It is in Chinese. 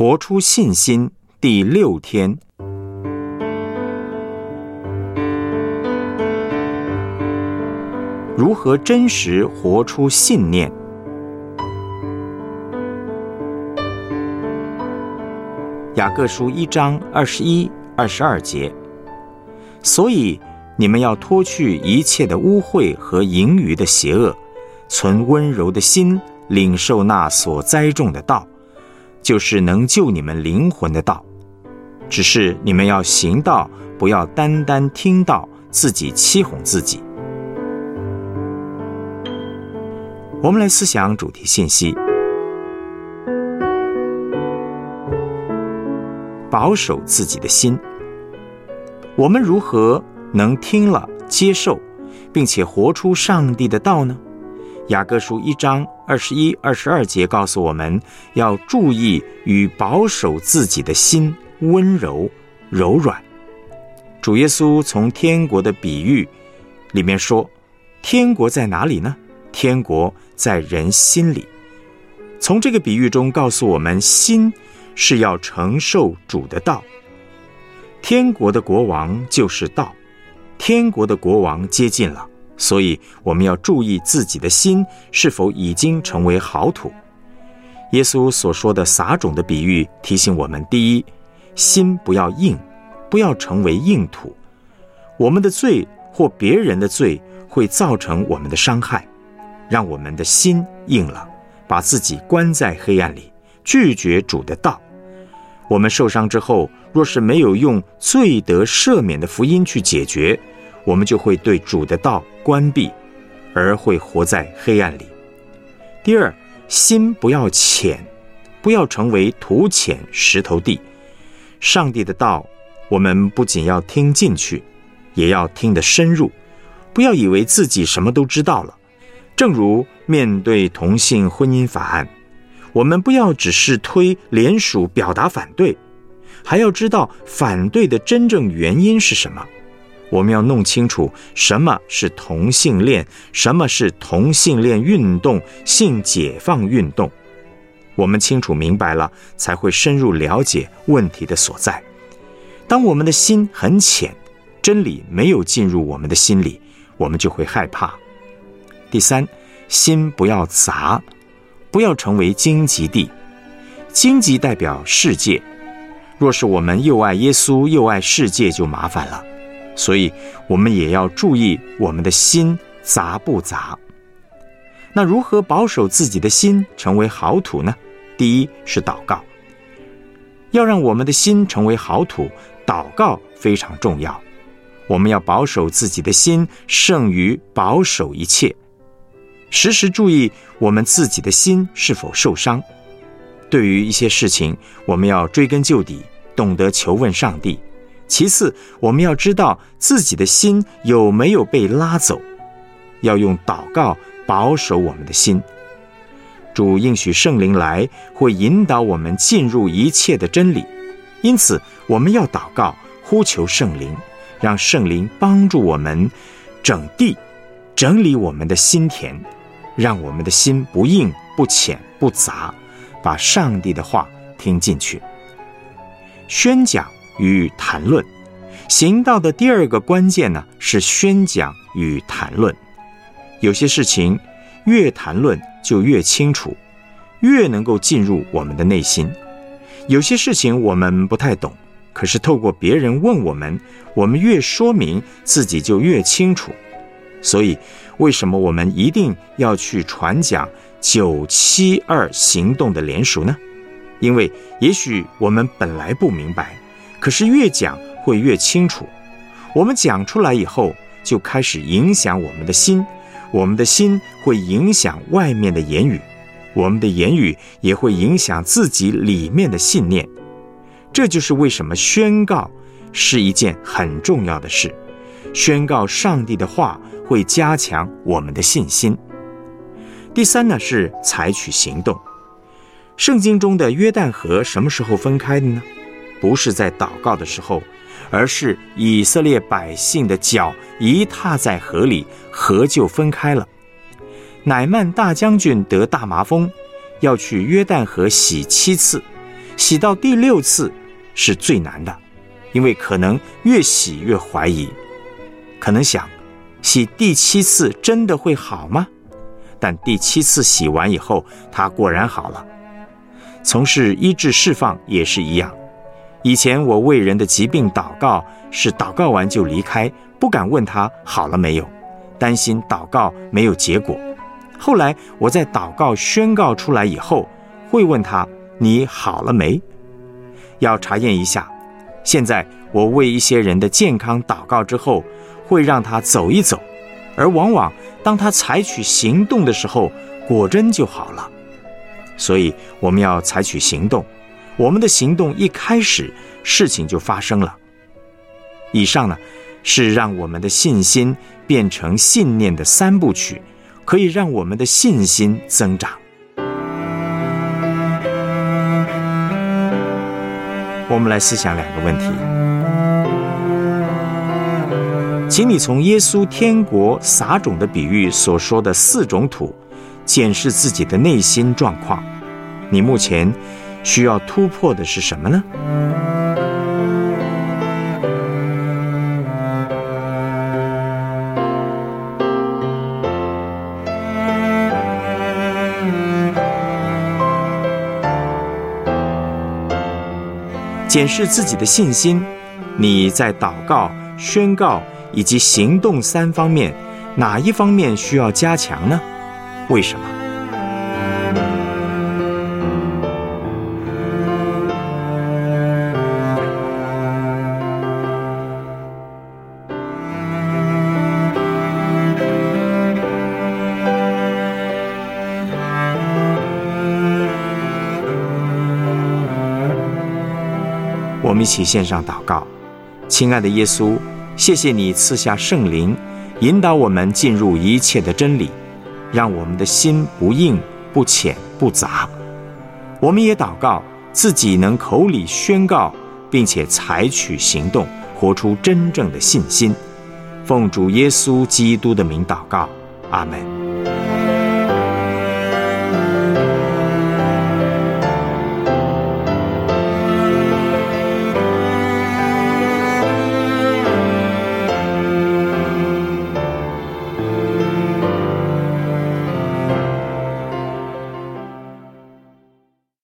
活出信心第六天，如何真实活出信念？雅各书一章二十一、二十二节。所以你们要脱去一切的污秽和盈余的邪恶，存温柔的心，领受那所栽种的道。就是能救你们灵魂的道，只是你们要行道，不要单单听到，自己欺哄自己。我们来思想主题信息：保守自己的心。我们如何能听了接受，并且活出上帝的道呢？雅各书一章二十一、二十二节告诉我们要注意与保守自己的心温柔柔软。主耶稣从天国的比喻里面说：“天国在哪里呢？天国在人心里。”从这个比喻中告诉我们，心是要承受主的道。天国的国王就是道，天国的国王接近了。所以我们要注意自己的心是否已经成为好土。耶稣所说的撒种的比喻提醒我们：第一，心不要硬，不要成为硬土。我们的罪或别人的罪会造成我们的伤害，让我们的心硬了，把自己关在黑暗里，拒绝主的道。我们受伤之后，若是没有用罪得赦免的福音去解决。我们就会对主的道关闭，而会活在黑暗里。第二，心不要浅，不要成为土浅石头地。上帝的道，我们不仅要听进去，也要听得深入。不要以为自己什么都知道了。正如面对同性婚姻法案，我们不要只是推联署表达反对，还要知道反对的真正原因是什么。我们要弄清楚什么是同性恋，什么是同性恋运动、性解放运动。我们清楚明白了，才会深入了解问题的所在。当我们的心很浅，真理没有进入我们的心里，我们就会害怕。第三，心不要杂，不要成为荆棘地。荆棘代表世界，若是我们又爱耶稣又爱世界，就麻烦了。所以，我们也要注意我们的心杂不杂。那如何保守自己的心成为好土呢？第一是祷告，要让我们的心成为好土，祷告非常重要。我们要保守自己的心，胜于保守一切。时时注意我们自己的心是否受伤。对于一些事情，我们要追根究底，懂得求问上帝。其次，我们要知道自己的心有没有被拉走，要用祷告保守我们的心。主应许圣灵来，会引导我们进入一切的真理。因此，我们要祷告，呼求圣灵，让圣灵帮助我们整地、整理我们的心田，让我们的心不硬、不浅、不杂，把上帝的话听进去，宣讲。与谈论，行道的第二个关键呢是宣讲与谈论。有些事情越谈论就越清楚，越能够进入我们的内心。有些事情我们不太懂，可是透过别人问我们，我们越说明自己就越清楚。所以，为什么我们一定要去传讲九七二行动的联署呢？因为也许我们本来不明白。可是越讲会越清楚，我们讲出来以后，就开始影响我们的心，我们的心会影响外面的言语，我们的言语也会影响自己里面的信念。这就是为什么宣告是一件很重要的事。宣告上帝的话会加强我们的信心。第三呢是采取行动。圣经中的约旦河什么时候分开的呢？不是在祷告的时候，而是以色列百姓的脚一踏在河里，河就分开了。乃曼大将军得大麻风，要去约旦河洗七次，洗到第六次是最难的，因为可能越洗越怀疑，可能想洗第七次真的会好吗？但第七次洗完以后，他果然好了。从事医治释放也是一样。以前我为人的疾病祷告，是祷告完就离开，不敢问他好了没有，担心祷告没有结果。后来我在祷告宣告出来以后，会问他你好了没？要查验一下。现在我为一些人的健康祷告之后，会让他走一走，而往往当他采取行动的时候，果真就好了。所以我们要采取行动。我们的行动一开始，事情就发生了。以上呢，是让我们的信心变成信念的三部曲，可以让我们的信心增长。我们来思想两个问题，请你从耶稣天国撒种的比喻所说的四种土，检视自己的内心状况。你目前。需要突破的是什么呢？检视自己的信心，你在祷告、宣告以及行动三方面，哪一方面需要加强呢？为什么？我们一起献上祷告，亲爱的耶稣，谢谢你赐下圣灵，引导我们进入一切的真理，让我们的心不硬、不浅、不杂。我们也祷告自己能口里宣告，并且采取行动，活出真正的信心。奉主耶稣基督的名祷告，阿门。